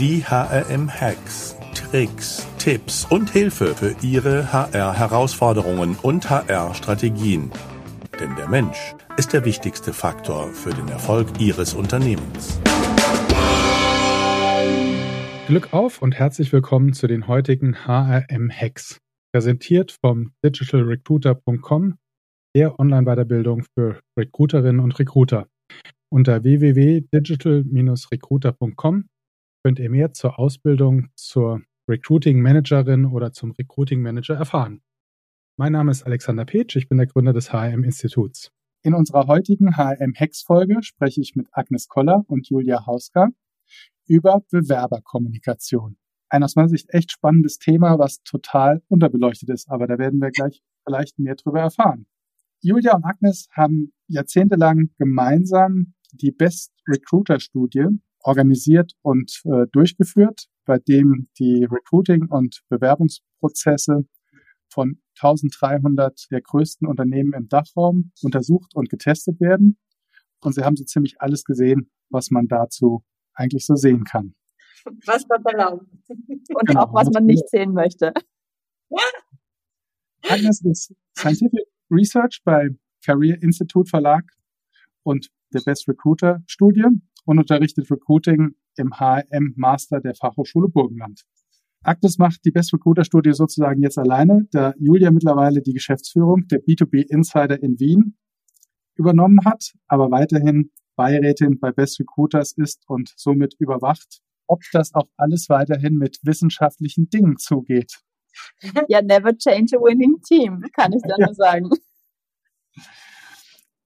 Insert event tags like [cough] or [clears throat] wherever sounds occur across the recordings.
Die HRM-Hacks, Tricks, Tipps und Hilfe für Ihre HR-Herausforderungen und HR-Strategien. Denn der Mensch ist der wichtigste Faktor für den Erfolg Ihres Unternehmens. Glück auf und herzlich willkommen zu den heutigen HRM-Hacks, präsentiert vom digitalrecruiter.com, der Online-Weiterbildung für Recruiterinnen und Recruiter. Unter www.digital-recruiter.com könnt ihr mehr zur Ausbildung zur Recruiting Managerin oder zum Recruiting Manager erfahren. Mein Name ist Alexander Petsch, ich bin der Gründer des HRM Instituts. In unserer heutigen HRM Hex Folge spreche ich mit Agnes Koller und Julia Hauska über Bewerberkommunikation. Ein aus meiner Sicht echt spannendes Thema, was total unterbeleuchtet ist, aber da werden wir gleich vielleicht mehr drüber erfahren. Julia und Agnes haben jahrzehntelang gemeinsam die Best Recruiter Studie organisiert und äh, durchgeführt, bei dem die Recruiting- und Bewerbungsprozesse von 1300 der größten Unternehmen im Dachraum untersucht und getestet werden. Und sie haben so ziemlich alles gesehen, was man dazu eigentlich so sehen kann. Was Gott erlaubt. Und genau. auch was man nicht sehen möchte. Agnes ist Scientific Research bei Career Institute Verlag und der Best Recruiter Studie und unterrichtet Recruiting im HM Master der Fachhochschule Burgenland. Agnes macht die Best Recruiter Studie sozusagen jetzt alleine, da Julia mittlerweile die Geschäftsführung der B2B Insider in Wien übernommen hat, aber weiterhin Beirätin bei Best Recruiters ist und somit überwacht, ob das auch alles weiterhin mit wissenschaftlichen Dingen zugeht. Ja, never change a winning team, kann ich da nur sagen.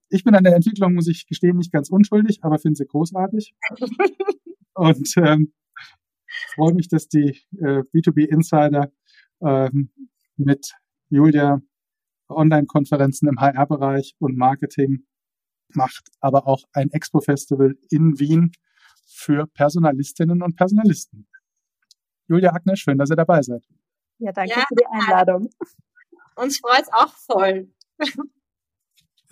Ich bin an der Entwicklung, muss ich gestehen, nicht ganz unschuldig, aber finde sie großartig. [laughs] Und ähm, freue mich, dass die äh, B2B Insider ähm, mit Julia Online-Konferenzen im HR-Bereich und Marketing macht, aber auch ein Expo-Festival in Wien für Personalistinnen und Personalisten. Julia Agnes, schön, dass ihr dabei seid. Ja, danke ja, für die Einladung. Uns freut es auch voll.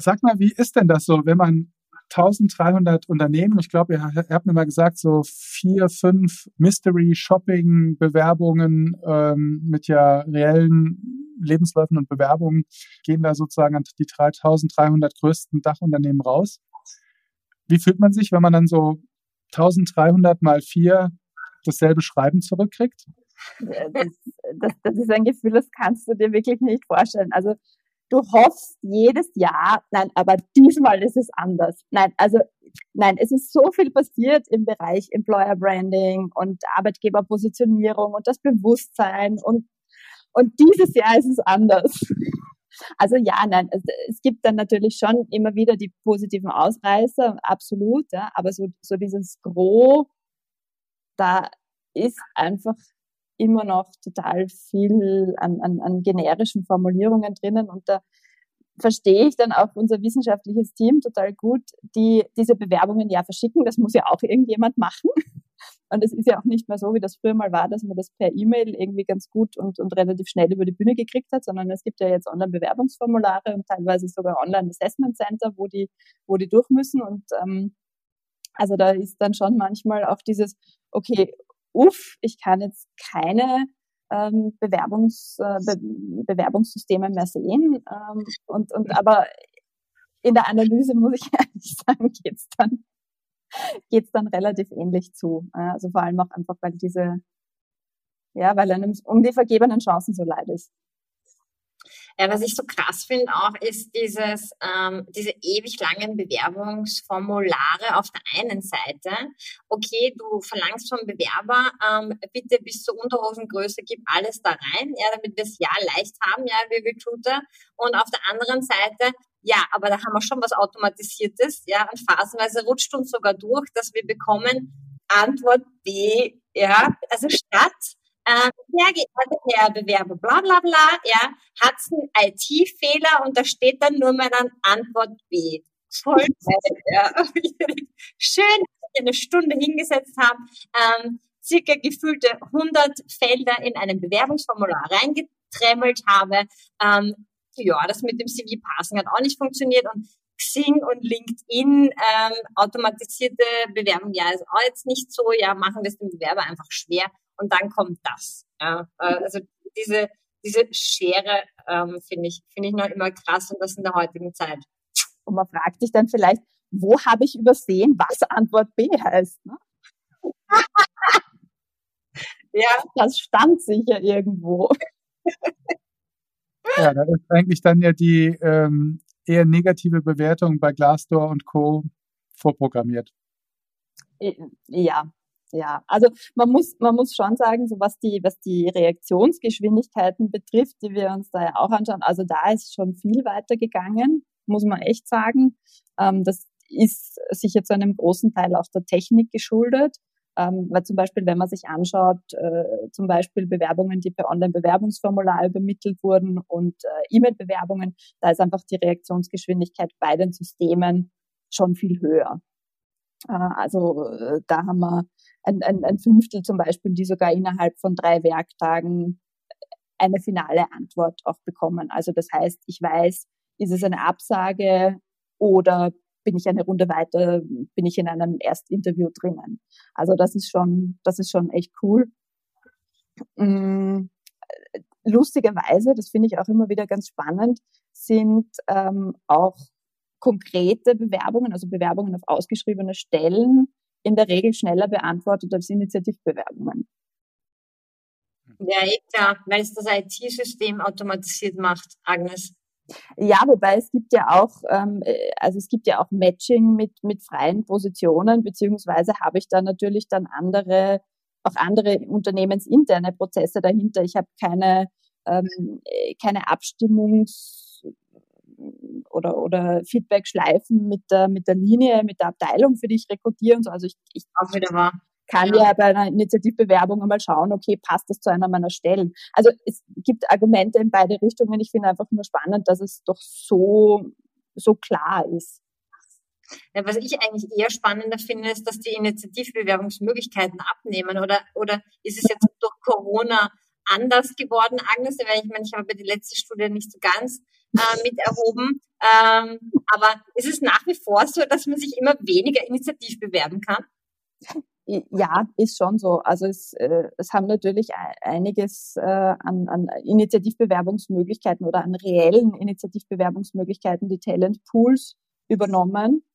Sag mal, wie ist denn das so, wenn man 1300 Unternehmen, ich glaube, ihr, habt mir mal gesagt, so vier, fünf Mystery-Shopping-Bewerbungen ähm, mit ja reellen Lebensläufen und Bewerbungen gehen da sozusagen an die 3300 größten Dachunternehmen raus. Wie fühlt man sich, wenn man dann so 1300 mal vier dasselbe Schreiben zurückkriegt? Das, das, das ist ein Gefühl, das kannst du dir wirklich nicht vorstellen. Also du hoffst jedes Jahr, nein, aber diesmal ist es anders. Nein, also nein, es ist so viel passiert im Bereich Employer Branding und Arbeitgeberpositionierung und das Bewusstsein und und dieses Jahr ist es anders. Also ja, nein, es, es gibt dann natürlich schon immer wieder die positiven Ausreißer, absolut, ja, aber so, so dieses Gros, da ist einfach immer noch total viel an, an, an generischen Formulierungen drinnen und da verstehe ich dann auch unser wissenschaftliches Team total gut, die diese Bewerbungen ja verschicken. Das muss ja auch irgendjemand machen. [laughs] Und es ist ja auch nicht mehr so, wie das früher mal war, dass man das per E-Mail irgendwie ganz gut und, und relativ schnell über die Bühne gekriegt hat, sondern es gibt ja jetzt Online-Bewerbungsformulare und teilweise sogar Online-Assessment-Center, wo die, wo die durch müssen. Und ähm, also da ist dann schon manchmal auch dieses, okay, uff, ich kann jetzt keine ähm, Bewerbungs, äh, Be Bewerbungssysteme mehr sehen. Ähm, und, und aber in der Analyse muss ich [laughs] ehrlich sagen, geht's dann geht's dann relativ ähnlich zu. Also vor allem auch einfach, weil diese, ja, weil einem um die vergebenen Chancen so leid ist. Ja, was ich so krass finde auch, ist dieses, ähm, diese ewig langen Bewerbungsformulare auf der einen Seite. Okay, du verlangst vom Bewerber, ähm, bitte bis zur Unterhosengröße, gib alles da rein, ja, damit wir es ja leicht haben, ja, wir Recruiter. Und auf der anderen Seite, ja, aber da haben wir schon was Automatisiertes, ja, und phasenweise rutscht uns sogar durch, dass wir bekommen Antwort B, ja, also statt ähm, sehr geehrter Herr Bewerber, bla bla bla, ja, hat einen IT-Fehler und da steht dann nur mal dann Antwort B. Voll ja. [laughs] Schön, dass ich eine Stunde hingesetzt habe, ähm, circa gefühlte 100 Felder in einem Bewerbungsformular reingetremmelt habe. Ähm, ja, das mit dem CV-Passen hat auch nicht funktioniert und Xing und LinkedIn ähm, automatisierte Bewerbung, ja, ist auch jetzt nicht so, ja, machen es dem Bewerber einfach schwer und dann kommt das. Ja, äh, also diese, diese Schere ähm, finde ich, finde ich noch immer krass und das in der heutigen Zeit. Und man fragt sich dann vielleicht, wo habe ich übersehen, was Antwort B heißt? Ne? [laughs] ja. Das stand sicher irgendwo. [laughs] Ja, da ist eigentlich dann ja die ähm, eher negative Bewertung bei Glassdoor und Co. vorprogrammiert. Ja, ja. Also man muss, man muss schon sagen, so was die, was die Reaktionsgeschwindigkeiten betrifft, die wir uns da ja auch anschauen, also da ist schon viel weiter gegangen, muss man echt sagen. Ähm, das ist sicher zu einem großen Teil auch der Technik geschuldet. Ähm, weil zum Beispiel, wenn man sich anschaut, äh, zum Beispiel Bewerbungen, die per Online-Bewerbungsformular übermittelt wurden und äh, E-Mail-Bewerbungen, da ist einfach die Reaktionsgeschwindigkeit bei den Systemen schon viel höher. Äh, also äh, da haben wir ein, ein, ein Fünftel zum Beispiel, die sogar innerhalb von drei Werktagen eine finale Antwort auch bekommen. Also das heißt, ich weiß, ist es eine Absage oder bin ich eine Runde weiter, bin ich in einem Erstinterview drinnen. Also das ist schon, das ist schon echt cool. Mm, lustigerweise, das finde ich auch immer wieder ganz spannend, sind ähm, auch konkrete Bewerbungen, also Bewerbungen auf ausgeschriebene Stellen, in der Regel schneller beantwortet als Initiativbewerbungen. Ja, eh klar, weil es das IT-System automatisiert macht, Agnes. Ja, wobei es gibt ja auch, ähm, äh, also es gibt ja auch Matching mit, mit freien Positionen, beziehungsweise habe ich da natürlich dann andere, auch andere unternehmensinterne Prozesse dahinter. Ich habe keine, ähm, äh, keine Abstimmungs- oder, oder Feedback-Schleifen mit der, mit der Linie, mit der Abteilung, für die ich rekrutiere und so. Also ich, ich auch wieder wahr kann ja. ja bei einer Initiativbewerbung einmal schauen, okay, passt das zu einer meiner Stellen. Also es gibt Argumente in beide Richtungen. Ich finde einfach nur spannend, dass es doch so, so klar ist. Ja, was ich eigentlich eher spannender finde, ist, dass die Initiativbewerbungsmöglichkeiten abnehmen. Oder, oder ist es jetzt durch Corona anders geworden, Agnes? Weil ich meine, ich habe die letzte Studie nicht so ganz äh, mit erhoben. Ähm, aber ist es nach wie vor so, dass man sich immer weniger initiativ bewerben kann? Ja, ist schon so. Also es, äh, es haben natürlich einiges äh, an, an Initiativbewerbungsmöglichkeiten oder an reellen Initiativbewerbungsmöglichkeiten die Talentpools übernommen,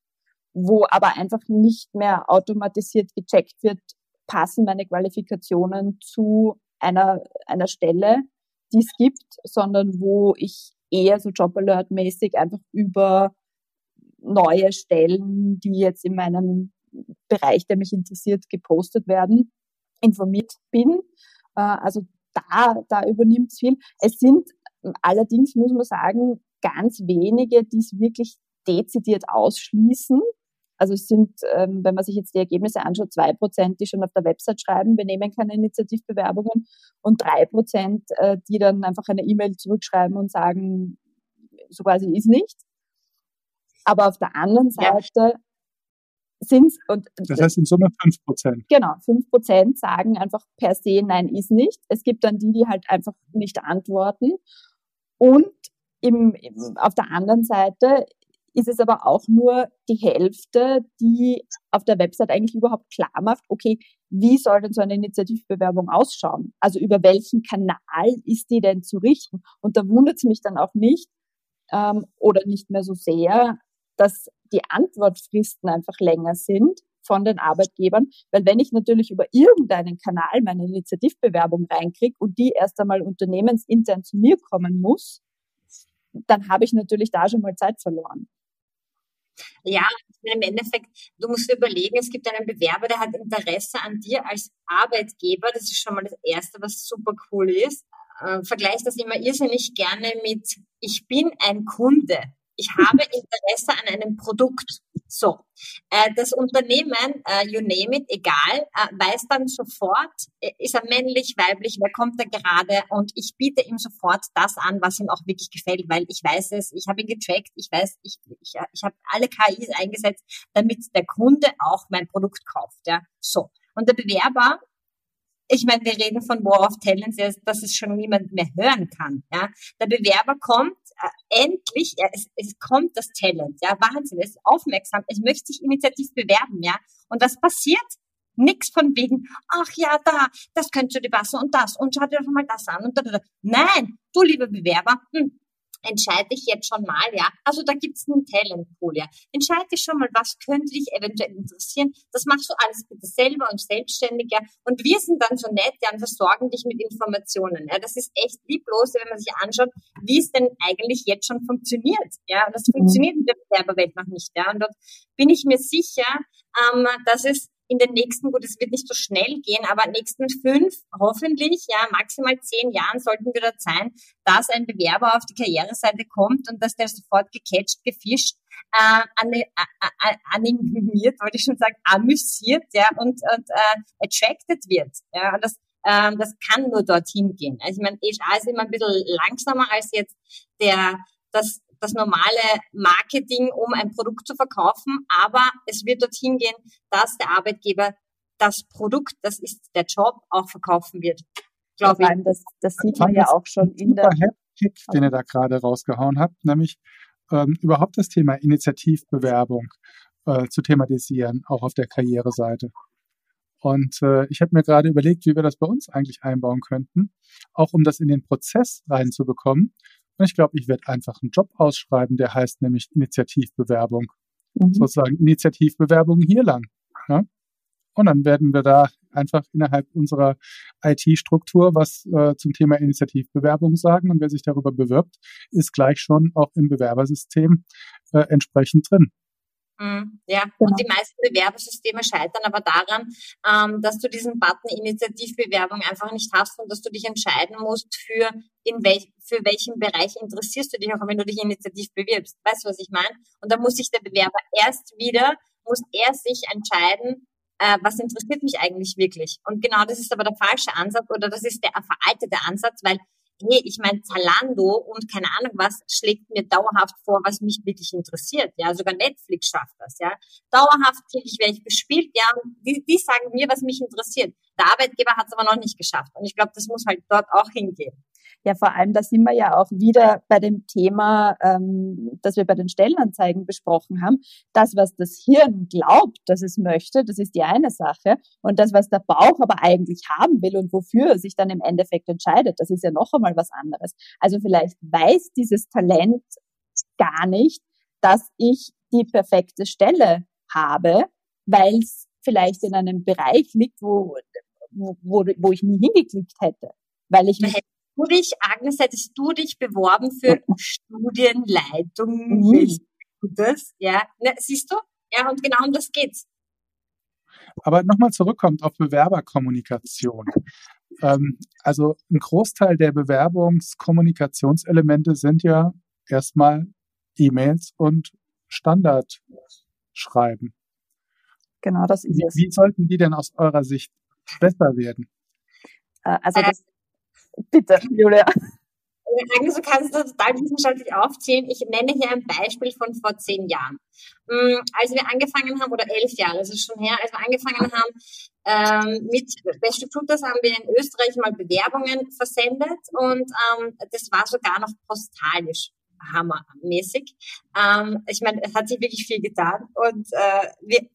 wo aber einfach nicht mehr automatisiert gecheckt wird, passen meine Qualifikationen zu einer, einer Stelle, die es gibt, sondern wo ich eher so Job-Alert-mäßig einfach über neue Stellen, die jetzt in meinem Bereich, der mich interessiert, gepostet werden, informiert bin. Äh, also da, da übernimmt es viel. Es sind allerdings, muss man sagen, ganz wenige, die es wirklich dezidiert ausschließen. Also es sind, ähm, wenn man sich jetzt die Ergebnisse anschaut, zwei Prozent, die schon auf der Website schreiben, wir nehmen keine Initiativbewerbungen und drei Prozent, äh, die dann einfach eine E-Mail zurückschreiben und sagen, so quasi ist nicht. Aber auf der anderen Seite ja sind und das heißt in Summe fünf Prozent. Genau, fünf Prozent sagen einfach per se nein ist nicht. Es gibt dann die, die halt einfach nicht antworten. Und im, im, auf der anderen Seite ist es aber auch nur die Hälfte, die auf der Website eigentlich überhaupt klar macht, okay, wie soll denn so eine Initiativbewerbung ausschauen? Also über welchen Kanal ist die denn zu richten? Und da wundert es mich dann auch nicht ähm, oder nicht mehr so sehr, dass die Antwortfristen einfach länger sind von den Arbeitgebern, weil wenn ich natürlich über irgendeinen Kanal meine Initiativbewerbung reinkriege und die erst einmal unternehmensintern zu mir kommen muss, dann habe ich natürlich da schon mal Zeit verloren. Ja, im Endeffekt, du musst überlegen, es gibt einen Bewerber, der hat Interesse an dir als Arbeitgeber. Das ist schon mal das Erste, was super cool ist. Äh, vergleich das immer irrsinnig gerne mit, ich bin ein Kunde ich habe Interesse an einem Produkt. So, äh, das Unternehmen, äh, you name it, egal, äh, weiß dann sofort, äh, ist er männlich, weiblich, wer kommt da gerade und ich biete ihm sofort das an, was ihm auch wirklich gefällt, weil ich weiß es, ich habe ihn gecheckt, ich weiß, ich, ich, ich habe alle KIs eingesetzt, damit der Kunde auch mein Produkt kauft. Ja, so. Und der Bewerber ich meine, wir reden von War of Talents, dass es schon niemand mehr hören kann. Ja, der Bewerber kommt äh, endlich, ja, es, es kommt das Talent, ja, Wahnsinn, es ist aufmerksam, es möchte sich initiativ bewerben, ja, und was passiert? Nix von wegen, ach ja, da, das könnte dir passen und das und schau dir doch mal das an und da, da, da. Nein, du lieber Bewerber, hm, entscheide dich jetzt schon mal, ja. Also da gibt's einen Talentpool, ja. Entscheide dich schon mal, was könnte dich eventuell interessieren. Das machst du alles bitte selber und selbstständig, ja. Und wir sind dann so nett, ja, und versorgen dich mit Informationen, ja. Das ist echt lieblos, wenn man sich anschaut, wie es denn eigentlich jetzt schon funktioniert, ja. Und das mhm. funktioniert in der Bewerberwelt noch nicht, ja. Und dort bin ich mir sicher, ähm, dass es in den nächsten, gut, es wird nicht so schnell gehen, aber nächsten fünf, hoffentlich, ja, maximal zehn Jahren sollten wir dort sein, dass ein Bewerber auf die Karriereseite kommt und dass der sofort gecatcht, gefischt, äh, animiert, wollte ich schon sagen, amüsiert, ja, und, und äh, attracted wird. Ja, und das, äh, das kann nur dorthin gehen. Also ich meine, HR ist immer ein bisschen langsamer als jetzt der das das normale Marketing, um ein Produkt zu verkaufen, aber es wird dorthin gehen, dass der Arbeitgeber das Produkt, das ist der Job, auch verkaufen wird. Glaube ich. Das, das sieht man ja auch schon in der Kick, den ihr da gerade rausgehauen habt, nämlich ähm, überhaupt das Thema Initiativbewerbung äh, zu thematisieren, auch auf der Karriereseite. Und äh, ich habe mir gerade überlegt, wie wir das bei uns eigentlich einbauen könnten, auch um das in den Prozess reinzubekommen. Und ich glaube, ich werde einfach einen Job ausschreiben, der heißt nämlich Initiativbewerbung. Mhm. Sozusagen Initiativbewerbung hier lang. Ja? Und dann werden wir da einfach innerhalb unserer IT-Struktur was äh, zum Thema Initiativbewerbung sagen. Und wer sich darüber bewirbt, ist gleich schon auch im Bewerbersystem äh, entsprechend drin. Mhm, ja, genau. und die meisten Bewerbersysteme scheitern aber daran, ähm, dass du diesen Button Initiativbewerbung einfach nicht hast und dass du dich entscheiden musst, für, in welch, für welchen Bereich interessierst du dich, auch wenn du dich initiativ bewirbst. Weißt du, was ich meine? Und da muss sich der Bewerber erst wieder, muss er sich entscheiden, äh, was interessiert mich eigentlich wirklich. Und genau das ist aber der falsche Ansatz oder das ist der veraltete Ansatz, weil hey, ich meine, Zalando und keine Ahnung was schlägt mir dauerhaft vor, was mich wirklich interessiert. Ja, sogar Netflix schafft das. Ja, dauerhaft kriege ich welche gespielt. Ja, die, die sagen mir, was mich interessiert. Der Arbeitgeber hat es aber noch nicht geschafft. Und ich glaube, das muss halt dort auch hingehen. Ja, vor allem, da sind wir ja auch wieder bei dem Thema, ähm, das wir bei den Stellenanzeigen besprochen haben. Das, was das Hirn glaubt, dass es möchte, das ist die eine Sache. Und das, was der Bauch aber eigentlich haben will und wofür er sich dann im Endeffekt entscheidet, das ist ja noch einmal was anderes. Also vielleicht weiß dieses Talent gar nicht, dass ich die perfekte Stelle habe, weil es vielleicht in einem Bereich liegt, wo, wo, wo ich nie hingeklickt hätte. Weil ich mich du dich, Agnes, hättest du dich beworben für Studienleitung? Mhm. Das, ja, ne, siehst du? Ja, und genau um das geht's. Aber nochmal zurückkommt auf Bewerberkommunikation. Ähm, also ein Großteil der Bewerbungskommunikationselemente sind ja erstmal E-Mails und Standardschreiben. Genau, das ist wie, es. Wie sollten die denn aus eurer Sicht besser werden? Äh, also das, Bitte, Julia. Eigentlich so kannst du total wissenschaftlich aufzählen. Ich nenne hier ein Beispiel von vor zehn Jahren. Hm, als wir angefangen haben, oder elf Jahre, das ist schon her, als wir angefangen haben, ähm, mit Best Recruiters haben wir in Österreich mal Bewerbungen versendet und ähm, das war sogar noch postalisch hammermäßig. Ähm, ich meine, es hat sich wirklich viel getan und äh, wir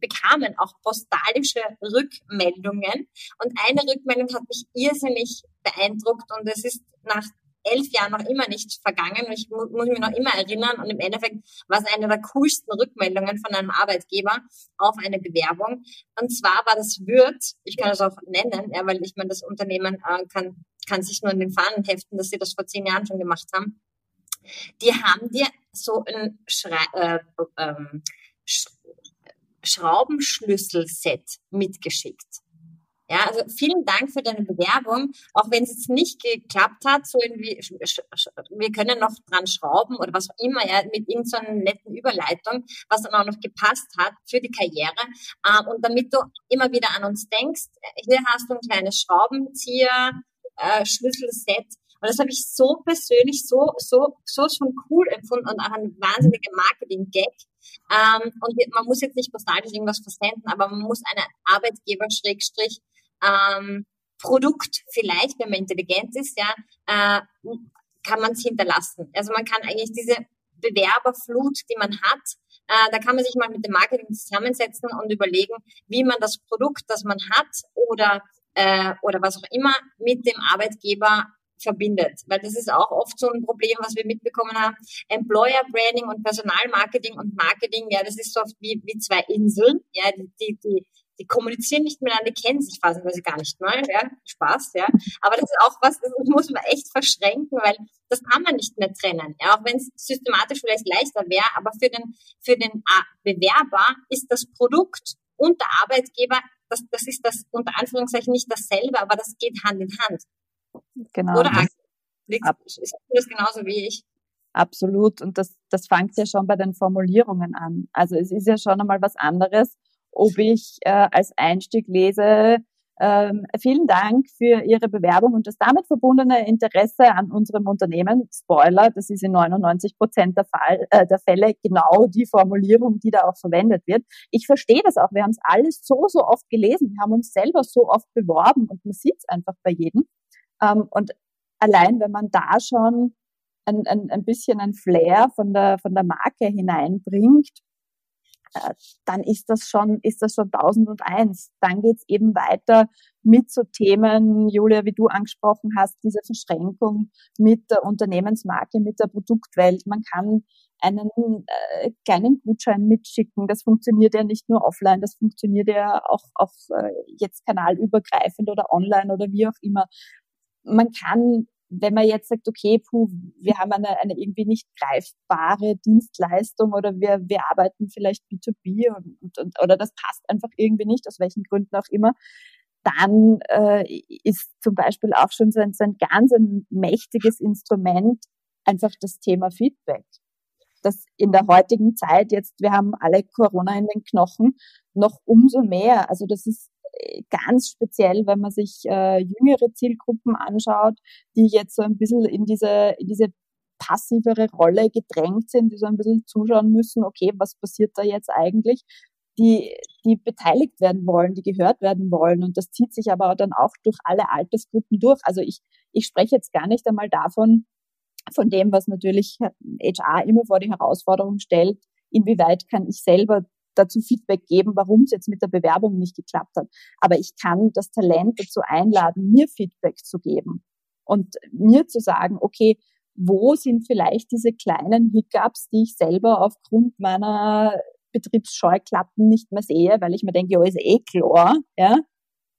bekamen auch postalische Rückmeldungen und eine Rückmeldung hat mich irrsinnig beeindruckt und es ist nach elf Jahren noch immer nicht vergangen und ich mu muss mich noch immer erinnern und im Endeffekt war es eine der coolsten Rückmeldungen von einem Arbeitgeber auf eine Bewerbung und zwar war das Wirt, ich kann das auch nennen, ja, weil ich meine, das Unternehmen äh, kann, kann sich nur in den Fahnen heften, dass sie das vor zehn Jahren schon gemacht haben die haben dir so ein Schrei äh, ähm, Sch Schraubenschlüsselset mitgeschickt. Ja, also vielen Dank für deine Bewerbung. Auch wenn es jetzt nicht geklappt hat, so irgendwie, wir können noch dran schrauben oder was auch immer, ja, mit irgendeiner so netten Überleitung, was dann auch noch gepasst hat für die Karriere. Ähm, und damit du immer wieder an uns denkst, hier hast du ein kleines Schraubenzieher, äh, Schlüsselset, und das habe ich so persönlich, so, so, so schon cool empfunden und auch ein wahnsinniger Marketing-Gag. Ähm, und man muss jetzt nicht postalisch irgendwas versenden, aber man muss einen Arbeitgeber Schrägstrich ähm, Produkt vielleicht, wenn man intelligent ist, ja, äh, kann man es hinterlassen. Also man kann eigentlich diese Bewerberflut, die man hat, äh, da kann man sich mal mit dem Marketing zusammensetzen und überlegen, wie man das Produkt, das man hat oder äh, oder was auch immer mit dem Arbeitgeber verbindet. Weil das ist auch oft so ein Problem, was wir mitbekommen haben. Employer Branding und Personalmarketing und Marketing, ja, das ist so oft wie, wie zwei Inseln. Ja, die, die, die, die kommunizieren nicht miteinander, die kennen sich phasenweise gar nicht mal, ja, Spaß, ja. Aber das ist auch was, das muss man echt verschränken, weil das kann man nicht mehr trennen, ja, auch wenn es systematisch vielleicht leichter wäre, aber für den, für den Bewerber ist das Produkt und der Arbeitgeber, das, das ist das unter Anführungszeichen nicht dasselbe, aber das geht Hand in Hand. Genau. Oder ist das genauso wie ich? Absolut. Und das, das fängt ja schon bei den Formulierungen an. Also es ist ja schon einmal was anderes, ob ich äh, als Einstieg lese, ähm, vielen Dank für Ihre Bewerbung und das damit verbundene Interesse an unserem Unternehmen. Spoiler, das ist in 99 Prozent der, Fall, äh, der Fälle genau die Formulierung, die da auch verwendet wird. Ich verstehe das auch. Wir haben es alles so, so oft gelesen. Wir haben uns selber so oft beworben und man sieht es einfach bei jedem. Ähm, und allein, wenn man da schon ein, ein, ein bisschen ein Flair von der, von der Marke hineinbringt, äh, dann ist das schon, ist das schon 1001. Dann geht's eben weiter mit so Themen, Julia, wie du angesprochen hast, diese Verschränkung mit der Unternehmensmarke, mit der Produktwelt. Man kann einen äh, kleinen Gutschein mitschicken. Das funktioniert ja nicht nur offline, das funktioniert ja auch, auch äh, jetzt kanalübergreifend oder online oder wie auch immer. Man kann wenn man jetzt sagt, okay, puh, wir haben eine, eine irgendwie nicht greifbare Dienstleistung oder wir, wir arbeiten vielleicht B2B und, und, und, oder das passt einfach irgendwie nicht, aus welchen Gründen auch immer, dann äh, ist zum Beispiel auch schon so ein, so ein ganz ein mächtiges Instrument einfach das Thema Feedback. Das in der heutigen Zeit jetzt, wir haben alle Corona in den Knochen, noch umso mehr. Also das ist ganz speziell, wenn man sich äh, jüngere Zielgruppen anschaut, die jetzt so ein bisschen in diese, in diese passivere Rolle gedrängt sind, die so ein bisschen zuschauen müssen, okay, was passiert da jetzt eigentlich? Die, die beteiligt werden wollen, die gehört werden wollen. Und das zieht sich aber dann auch durch alle Altersgruppen durch. Also ich, ich spreche jetzt gar nicht einmal davon, von dem, was natürlich HR immer vor die Herausforderung stellt, inwieweit kann ich selber dazu Feedback geben, warum es jetzt mit der Bewerbung nicht geklappt hat. Aber ich kann das Talent dazu einladen, mir Feedback zu geben und mir zu sagen, okay, wo sind vielleicht diese kleinen Hiccups, die ich selber aufgrund meiner Betriebsscheuklappen nicht mehr sehe, weil ich mir denke, ja, ist eh klar, ja,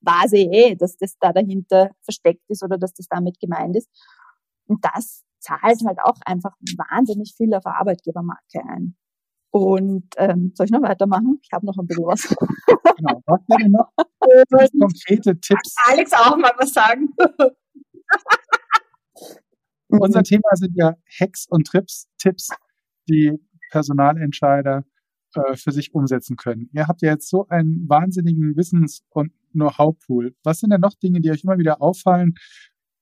weiß ich eh, dass das da dahinter versteckt ist oder dass das damit gemeint ist. Und das zahlt halt auch einfach wahnsinnig viel auf Arbeitgebermarke ein. Und ähm, soll ich noch weitermachen? Ich habe noch ein bisschen was. [laughs] Genau, was wäre noch konkrete Tipps? Alex auch mal was sagen. [laughs] Unser Thema sind ja Hacks und Trips, Tipps, die Personalentscheider äh, für sich umsetzen können. Ihr habt ja jetzt so einen wahnsinnigen Wissens- und Know-how-Pool. Was sind denn noch Dinge, die euch immer wieder auffallen?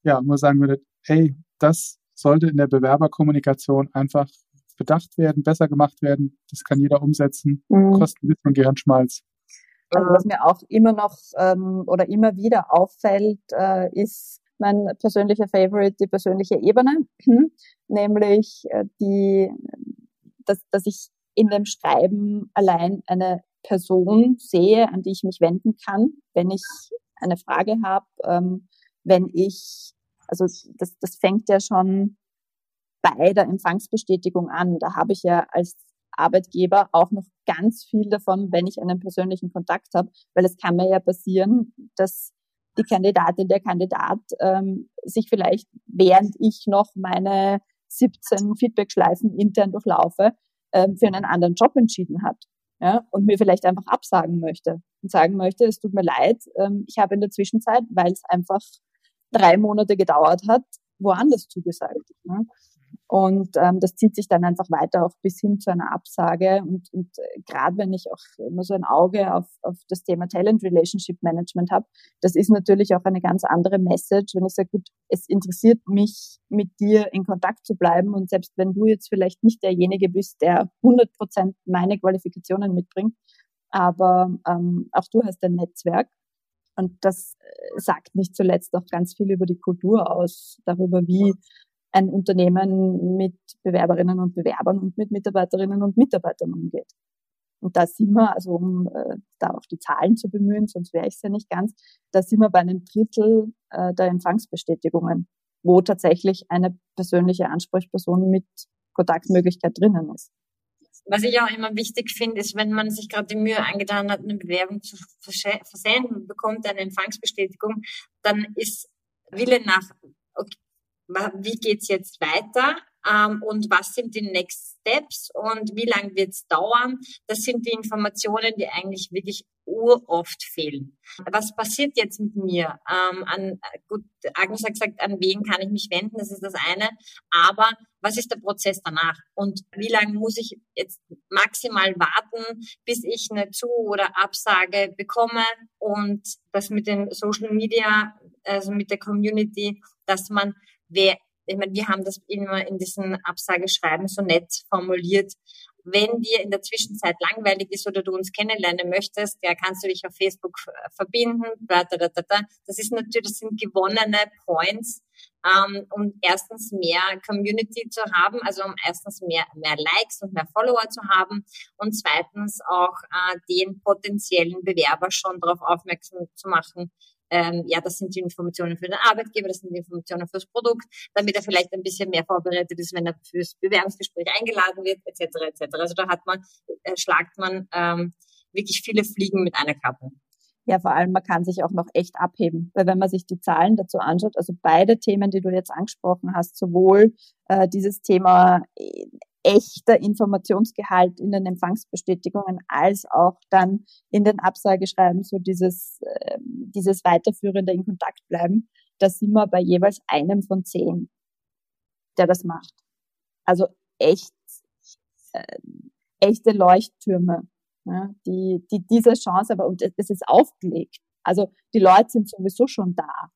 Ja, wo sagen würdet, hey, das sollte in der Bewerberkommunikation einfach bedacht werden, besser gemacht werden. Das kann jeder umsetzen. Mhm. Kostet ein bisschen Gehirnschmalz. Also was mir auch immer noch ähm, oder immer wieder auffällt, äh, ist mein persönlicher Favorite, die persönliche Ebene, nämlich äh, die, dass, dass ich in dem Schreiben allein eine Person sehe, an die ich mich wenden kann, wenn ich eine Frage habe, ähm, wenn ich, also das, das fängt ja schon bei der Empfangsbestätigung an. Da habe ich ja als Arbeitgeber auch noch ganz viel davon, wenn ich einen persönlichen Kontakt habe, weil es kann mir ja passieren, dass die Kandidatin, der Kandidat ähm, sich vielleicht, während ich noch meine 17 Feedback-Schleifen intern durchlaufe, ähm, für einen anderen Job entschieden hat. Ja, und mir vielleicht einfach absagen möchte und sagen möchte, es tut mir leid, ähm, ich habe in der Zwischenzeit, weil es einfach drei Monate gedauert hat, woanders zugesagt. Ne? Und ähm, das zieht sich dann einfach weiter auch bis hin zu einer Absage. Und, und äh, gerade wenn ich auch immer so ein Auge auf, auf das Thema Talent Relationship Management habe, das ist natürlich auch eine ganz andere Message, wenn ich sage, gut, es interessiert mich, mit dir in Kontakt zu bleiben. Und selbst wenn du jetzt vielleicht nicht derjenige bist, der 100 Prozent meine Qualifikationen mitbringt, aber ähm, auch du hast ein Netzwerk Und das äh, sagt nicht zuletzt auch ganz viel über die Kultur aus, darüber, wie ein Unternehmen mit Bewerberinnen und Bewerbern und mit Mitarbeiterinnen und Mitarbeitern umgeht. Und da sind wir, also um äh, da auch die Zahlen zu bemühen, sonst wäre ich es ja nicht ganz, da sind wir bei einem Drittel äh, der Empfangsbestätigungen, wo tatsächlich eine persönliche Ansprechperson mit Kontaktmöglichkeit drinnen ist. Was ich auch immer wichtig finde, ist, wenn man sich gerade die Mühe angetan hat, eine Bewerbung zu versenden bekommt eine Empfangsbestätigung, dann ist Wille nach, okay, wie geht's jetzt weiter? ähm, und was sind die Next Steps und wie lange wird es dauern. Das sind die Informationen, die eigentlich wirklich uroft fehlen. Was passiert jetzt mit mir? Ähm, an, gut, Agnes hat gesagt, an wen kann ich mich wenden, das ist das eine. Aber was ist der Prozess danach? Und wie lange muss ich jetzt maximal warten, bis ich eine Zu- oder Absage bekomme? Und das mit den Social Media, also mit der Community, dass man wer ich meine, wir haben das immer in diesen Absageschreiben so nett formuliert. Wenn dir in der Zwischenzeit langweilig ist oder du uns kennenlernen möchtest, ja, kannst du dich auf Facebook verbinden. Da, da, da, da. Das ist natürlich, das sind gewonnene Points, ähm, um erstens mehr Community zu haben, also um erstens mehr, mehr Likes und mehr Follower zu haben und zweitens auch äh, den potenziellen Bewerber schon darauf aufmerksam zu machen, ähm, ja, das sind die Informationen für den Arbeitgeber, das sind die Informationen fürs Produkt, damit er vielleicht ein bisschen mehr vorbereitet ist, wenn er fürs Bewerbungsgespräch eingeladen wird, etc. etc. Also da hat man, äh, schlagt man ähm, wirklich viele Fliegen mit einer Kappe. Ja, vor allem, man kann sich auch noch echt abheben. Weil wenn man sich die Zahlen dazu anschaut, also beide Themen, die du jetzt angesprochen hast, sowohl äh, dieses Thema äh, echter Informationsgehalt in den Empfangsbestätigungen als auch dann in den Absageschreiben so dieses, äh, dieses weiterführende in Kontakt bleiben, da sind wir bei jeweils einem von zehn, der das macht. Also echt, äh, echte Leuchttürme, ja, die, die diese Chance, aber und es ist aufgelegt. Also die Leute sind sowieso schon da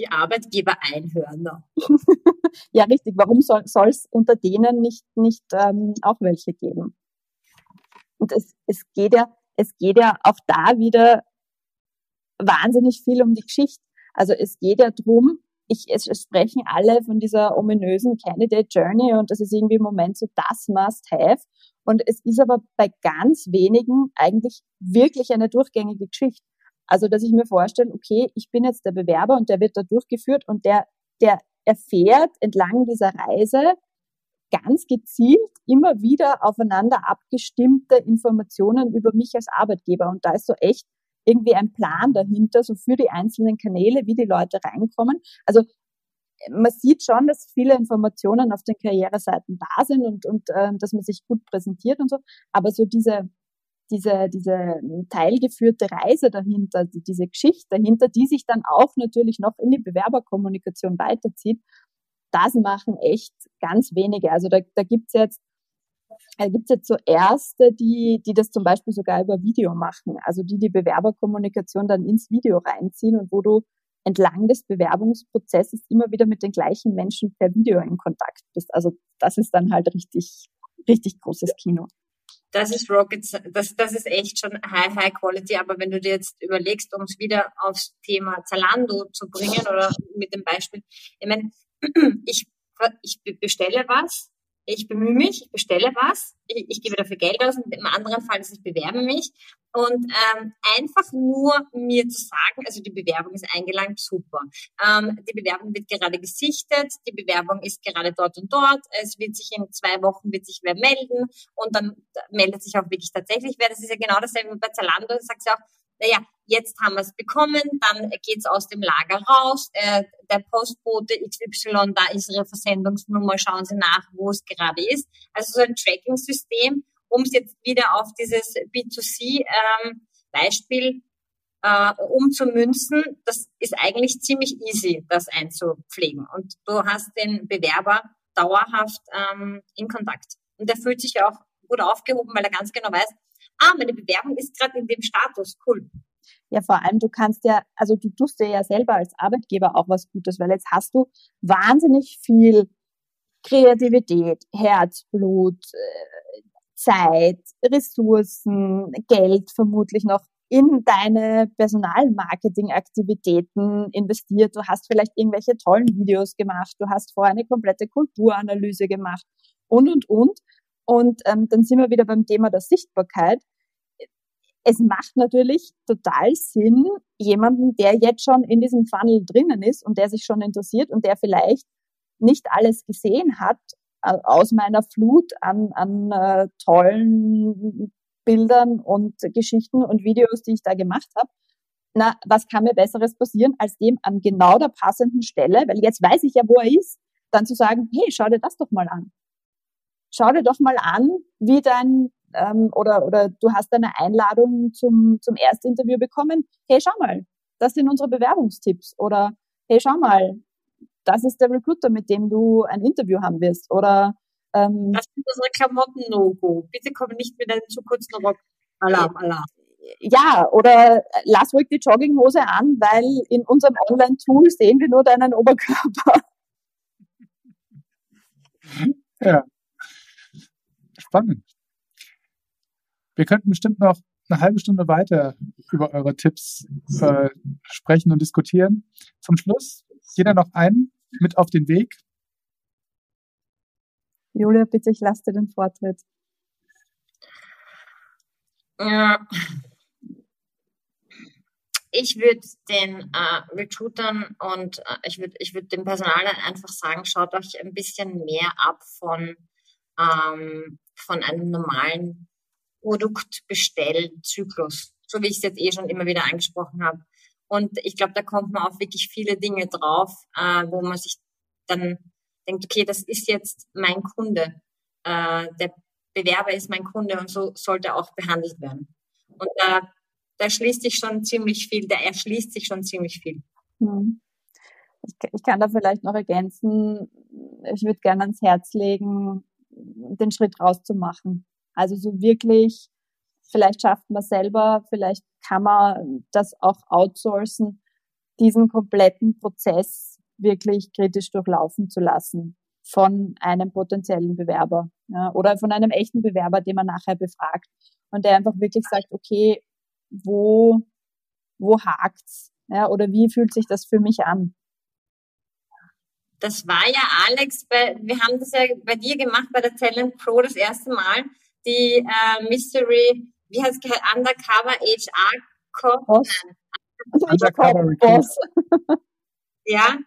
die Arbeitgeber einhören. [laughs] ja, richtig. Warum soll es unter denen nicht, nicht ähm, auch welche geben? Und es, es geht ja, es geht ja auch da wieder wahnsinnig viel um die Geschichte. Also es geht ja drum, ich, es, sprechen alle von dieser ominösen Candidate Journey und das ist irgendwie im Moment so das Must-Have. Und es ist aber bei ganz wenigen eigentlich wirklich eine durchgängige Geschichte. Also, dass ich mir vorstelle, okay, ich bin jetzt der Bewerber und der wird da durchgeführt und der, der erfährt entlang dieser Reise ganz gezielt immer wieder aufeinander abgestimmte Informationen über mich als Arbeitgeber. Und da ist so echt irgendwie ein Plan dahinter, so für die einzelnen Kanäle, wie die Leute reinkommen. Also man sieht schon, dass viele Informationen auf den Karriereseiten da sind und, und äh, dass man sich gut präsentiert und so. Aber so diese diese, diese teilgeführte Reise dahinter, diese Geschichte dahinter, die sich dann auch natürlich noch in die Bewerberkommunikation weiterzieht, das machen echt ganz wenige. Also da, da gibt's jetzt da gibt's jetzt so Erste, die, die das zum Beispiel sogar über Video machen, also die die Bewerberkommunikation dann ins Video reinziehen und wo du entlang des Bewerbungsprozesses immer wieder mit den gleichen Menschen per Video in Kontakt bist. Also das ist dann halt richtig, richtig großes Kino das ist Rocket, das, das ist echt schon High, High Quality. Aber wenn du dir jetzt überlegst, um es wieder aufs Thema Zalando zu bringen oder mit dem Beispiel, ich meine, [clears throat] ich, ich bestelle was ich bemühe mich, ich bestelle was, ich, ich gebe dafür Geld aus und im anderen Fall ist ich bewerbe mich. Und ähm, einfach nur mir zu sagen, also die Bewerbung ist eingelangt, super. Ähm, die Bewerbung wird gerade gesichtet, die Bewerbung ist gerade dort und dort, es wird sich in zwei Wochen wird sich wer melden und dann meldet sich auch wirklich tatsächlich wer. Das ist ja genau dasselbe bei Zalando, da sagst du auch, naja, jetzt haben wir es bekommen, dann geht's aus dem Lager raus, äh, der Postbote XY, da ist Ihre Versendungsnummer, schauen Sie nach, wo es gerade ist. Also so ein Tracking-System, um es jetzt wieder auf dieses B2C-Beispiel ähm, äh, umzumünzen, das ist eigentlich ziemlich easy, das einzupflegen. Und du hast den Bewerber dauerhaft ähm, in Kontakt. Und der fühlt sich auch gut aufgehoben, weil er ganz genau weiß, ah, meine Bewerbung ist gerade in dem Status, cool. Ja, vor allem, du kannst ja, also du tust dir ja selber als Arbeitgeber auch was Gutes, weil jetzt hast du wahnsinnig viel Kreativität, Herzblut, äh, Zeit, Ressourcen, Geld vermutlich noch in deine Personalmarketing-Aktivitäten investiert, du hast vielleicht irgendwelche tollen Videos gemacht, du hast vorher eine komplette Kulturanalyse gemacht und, und, und. Und ähm, dann sind wir wieder beim Thema der Sichtbarkeit. Es macht natürlich total Sinn, jemanden, der jetzt schon in diesem Funnel drinnen ist und der sich schon interessiert und der vielleicht nicht alles gesehen hat äh, aus meiner Flut an, an äh, tollen Bildern und Geschichten und Videos, die ich da gemacht habe. Na, was kann mir Besseres passieren, als dem an genau der passenden Stelle, weil jetzt weiß ich ja, wo er ist, dann zu sagen, hey, schau dir das doch mal an. Schau dir doch mal an, wie dein, ähm, oder, oder du hast eine Einladung zum, zum Erstinterview bekommen. Hey, schau mal, das sind unsere Bewerbungstipps. Oder, hey, schau mal, das ist der Recruiter, mit dem du ein Interview haben wirst. Oder ähm, das sind unsere Klamotten-No-Go. Bitte komm nicht mit einem zu kurzen Rock. Alarm, Alarm. Ja, oder lass ruhig die Jogginghose an, weil in unserem Online-Tool sehen wir nur deinen Oberkörper. Ja. Spannend. Wir könnten bestimmt noch eine halbe Stunde weiter über eure Tipps äh, sprechen und diskutieren. Zum Schluss jeder noch einen mit auf den Weg, Julia, bitte, ich lasse dir den Vortritt. Ja. Ich würde den äh, Recruitern und äh, ich würde ich würd dem Personal einfach sagen, schaut euch ein bisschen mehr ab von, ähm, von einem normalen Produktbestellzyklus, so wie ich es jetzt eh schon immer wieder angesprochen habe. Und ich glaube, da kommt man auf wirklich viele Dinge drauf, äh, wo man sich dann denkt, okay, das ist jetzt mein Kunde. Äh, der Bewerber ist mein Kunde und so sollte auch behandelt werden. Und da, da schließt sich schon ziemlich viel, da erschließt sich schon ziemlich viel. Hm. Ich, ich kann da vielleicht noch ergänzen, ich würde gerne ans Herz legen, den Schritt rauszumachen. Also so wirklich, vielleicht schafft man selber, vielleicht kann man das auch outsourcen, diesen kompletten Prozess wirklich kritisch durchlaufen zu lassen von einem potenziellen Bewerber ja, oder von einem echten Bewerber, den man nachher befragt und der einfach wirklich sagt, okay, wo, wo hakt's? Ja, oder wie fühlt sich das für mich an? Das war ja Alex, bei, wir haben das ja bei dir gemacht bei der Talent Pro das erste Mal, die äh, Mystery, wie heißt es, Undercover HR Boss. Undercover Boss. ja,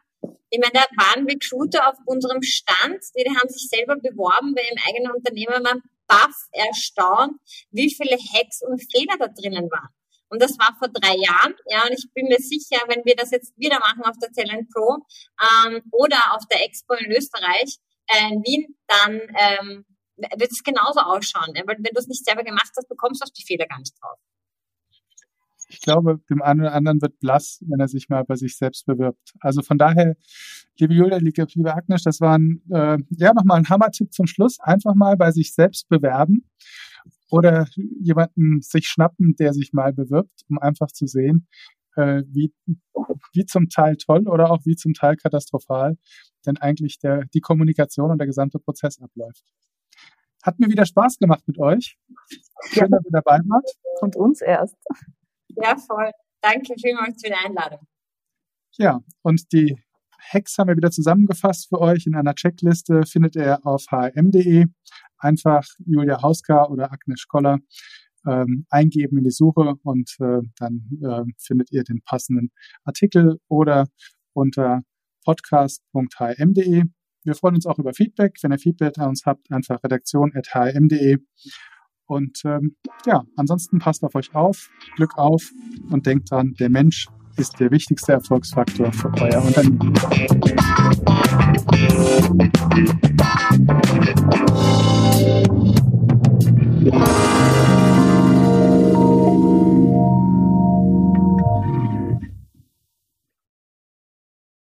ich meine, da waren Recruiter auf unserem Stand, die haben sich selber beworben bei ihrem eigenen Unternehmen, waren baff erstaunt, wie viele Hacks und Fehler da drinnen waren. Und das war vor drei Jahren, ja, und ich bin mir sicher, wenn wir das jetzt wieder machen auf der Talent Pro ähm, oder auf der Expo in Österreich, äh, in Wien, dann ähm, wird es genauso ausschauen. Ja? Weil wenn du es nicht selber gemacht hast, bekommst du auf die Fehler gar nicht drauf ich glaube, dem einen oder anderen wird blass, wenn er sich mal bei sich selbst bewirbt. Also von daher, liebe Julia, liebe Agnes, das war ein, äh, ja nochmal ein Hammer-Tipp zum Schluss. Einfach mal bei sich selbst bewerben oder jemanden sich schnappen, der sich mal bewirbt, um einfach zu sehen, äh, wie, wie zum Teil toll oder auch wie zum Teil katastrophal denn eigentlich der, die Kommunikation und der gesamte Prozess abläuft. Hat mir wieder Spaß gemacht mit euch. Schön, ja. dass ihr dabei wart. Und uns erst. Ja, voll. Danke vielmals für die Einladung. Ja, und die Hacks haben wir wieder zusammengefasst für euch in einer Checkliste, findet ihr auf hm.de. Einfach Julia Hauska oder Agnes Koller ähm, eingeben in die Suche und äh, dann äh, findet ihr den passenden Artikel oder unter podcast.hm.de. Wir freuen uns auch über Feedback. Wenn ihr Feedback an uns habt, einfach redaktion.hm.de. Und ähm, ja, ansonsten passt auf euch auf, Glück auf und denkt dran, der Mensch ist der wichtigste Erfolgsfaktor für euer Unternehmen.